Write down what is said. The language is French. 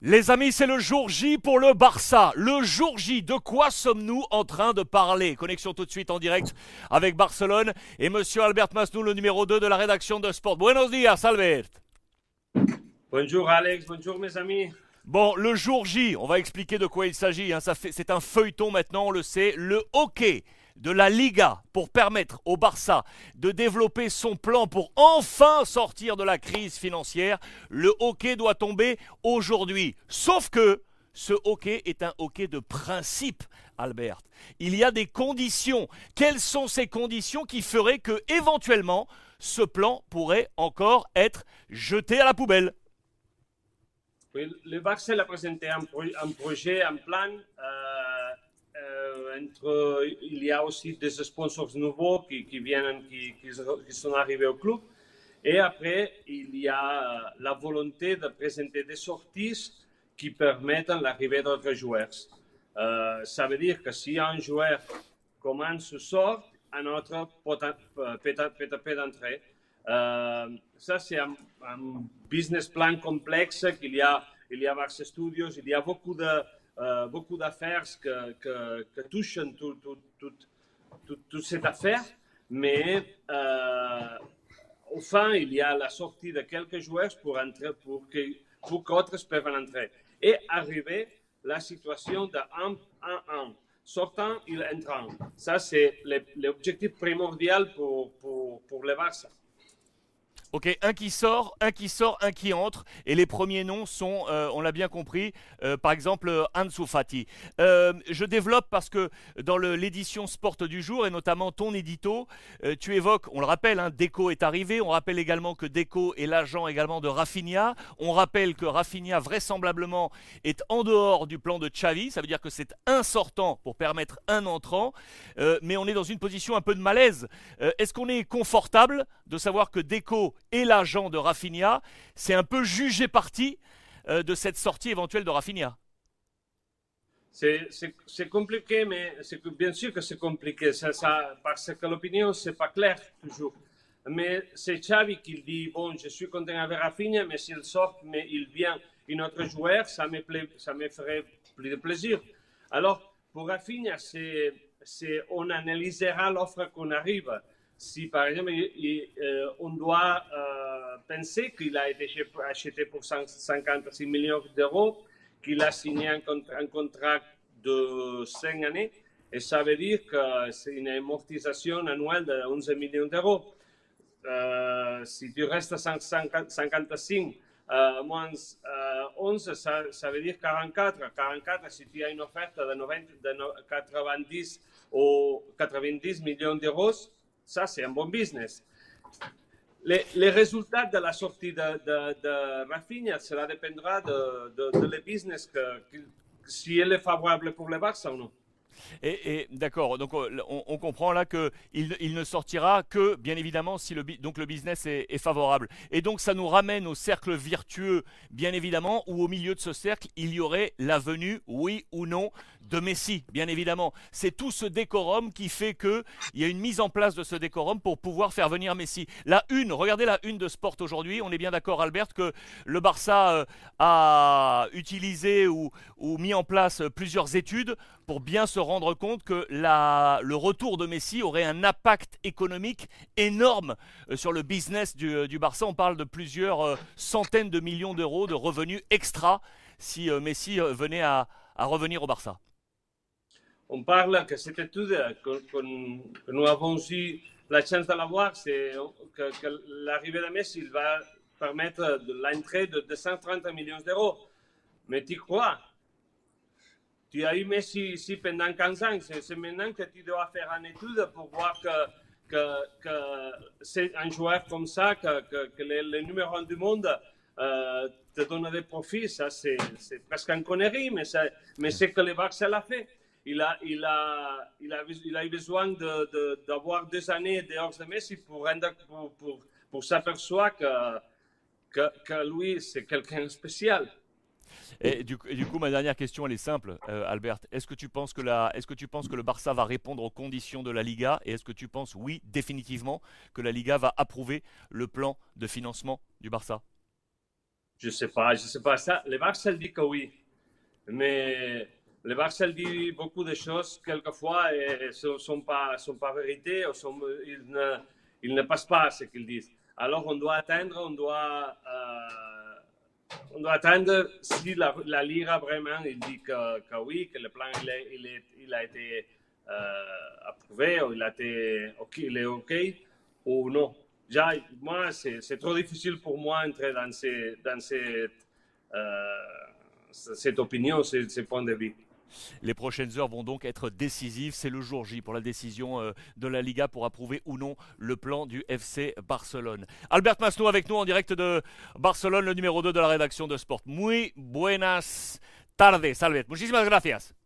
Les amis, c'est le jour J pour le Barça. Le jour J, de quoi sommes-nous en train de parler? Connexion tout de suite en direct avec Barcelone et monsieur Albert Masnou, le numéro 2 de la rédaction de Sport. Buenos días, Albert. Bonjour Alex, bonjour mes amis. Bon, le jour J, on va expliquer de quoi il s'agit. Hein. c'est un feuilleton maintenant, on le sait. Le hockey de la Liga pour permettre au Barça de développer son plan pour enfin sortir de la crise financière, le hockey doit tomber aujourd'hui. Sauf que ce hockey est un hockey de principe, Albert. Il y a des conditions. Quelles sont ces conditions qui feraient que, éventuellement, ce plan pourrait encore être jeté à la poubelle? Le Barça a présenté un, projet, un plan. Euh, il y a aussi des sponsors nouveaux qui, viennent, qui, sont arrivés au club. Et après, il y a la volonté de présenter des sorties qui permettent l'arrivée d'autres joueurs. Euh, ça veut dire que si un joueur commence à sortir, un autre peut, d'entrée. Euh, ça, c'est un, business plan complexe qu'il y a. Il y a Barça Studios, il y a beaucoup de, euh, beaucoup d'affaires que, que, touchent toute tout, tout, cette affaire, mais euh, au fin, il y a la sortie de quelques joueurs pour entrer, pour que pour qu'autres peuvent entrer. Et arriver la situation de 1 1 Sortant, il entrant. Ça, c'est l'objectif primordial pour, pour, pour le Barça. Ok, un qui sort, un qui sort, un qui entre. Et les premiers noms sont, euh, on l'a bien compris, euh, par exemple Ansu Fati. Euh, je développe parce que dans l'édition Sport du jour, et notamment ton édito, tu évoques, on le rappelle, hein, Deco est arrivé. On rappelle également que Deco est l'agent également de Rafinha. On rappelle que Rafinha, vraisemblablement, est en dehors du plan de Xavi. Ça veut dire que c'est un sortant pour permettre un entrant. mais on est dans une position un peu de malaise. Est-ce qu'on est confortable de savoir que Deco et l'agent de Rafinha, c'est un peu jugé parti euh, de cette sortie éventuelle de Rafinha. C'est compliqué, mais bien sûr que c'est compliqué, ça, parce que l'opinion, c'est pas clair toujours. Mais c'est Xavi qui dit, bon, je suis content avec Rafinha, mais s'il sort, mais il vient un autre joueur, ça me, ça me ferait plus de plaisir. Alors, pour Rafinha, on analysera l'offre qu'on arrive si par exemple euh, on doit euh, penser qu'il a été acheté pour 56 millions d'euros, qu'il a signé un, contrat de 5 années, et ça veut dire que c'est une amortisation annuelle de 11 millions d'euros. Euh, si tu restes à 55 moins 11, ça, veut dire 44. 44, si tu as une offerte de, 90 ou 90 millions d'euros, ça, c'est un bon business. Les, résultats de la sortie de, de, Rafinha, cela dépendra de, de, le business, que, si elle est favorable pour le Barça ou non. Et, d'accord, donc on, comprend là qu'il il ne sortira que, bien évidemment, si le, business est, favorable. Et donc ça nous ramène au cercle virtueux, bien évidemment, où au milieu de ce cercle, il y aurait la venue, oui ou non, de Messi, bien évidemment. C'est tout ce décorum qui fait qu'il y a une mise en place de ce décorum pour pouvoir faire venir Messi. La une, regardez la une de Sport aujourd'hui, on est bien d'accord Albert que le Barça euh, a utilisé ou mis en place plusieurs études pour bien se rendre compte que le retour de Messi aurait un impact économique énorme euh, sur le business du, euh, du Barça. On parle de plusieurs euh, centaines de millions d'euros de revenus extra si Messi venait à, revenir au Barça. On parle que cette étude que, que, nous avons eu la chance de l'avoir, c'est que l'arrivée de Messi va permettre l'entrée de 230 millions d'euros. Mais tu crois tu as eu Messi ici pendant 15 ans. C'est maintenant que tu dois faire une étude pour voir que, que, c'est un joueur comme ça, que, que, le, numéro 1 du monde euh, te donne des profits. Ça, c'est presque une connerie, mais, mais c'est que le Barça l'a fait. Il a, il, a, il, a, eu besoin d'avoir de, deux années dehors de Messi pour s'apercevoir que, que, que lui, c'est quelqu'un de spécial. Et du, coup, ma dernière question, elle est simple, euh, Albert. Est-ce que, tu penses que le Barça va répondre aux conditions de la Liga Et est-ce que tu penses, oui, définitivement, que la Liga va approuver le plan de financement du Barça? Je sais pas, je sais pas. Ça, le Barça dit que oui. Mais le Barça dit beaucoup de choses, quelquefois, et ne sont pas, sont ou ils, ne, ne passent pas ce qu'ils disent. Alors, on doit attendre, on doit, euh, on doit attendre si la, Liga vraiment il dit que, que, oui, que le plan il, est, il, a été euh, approuvé, ou il, a été, okay, il est OK, ou non. Déjà, moi, c'est trop difficile pour moi d'entrer dans, ces, dans cette, euh, cette opinion, ce point de vue. Les prochaines heures vont donc être décisives. C'est le jour J pour la décision euh, de la Liga pour approuver ou non le plan du FC Barcelone. Albert Masno avec nous en direct de Barcelone, le numéro 2 de la rédaction de Sport. Muy buenas tardes, Albert. Muchísimas gracias.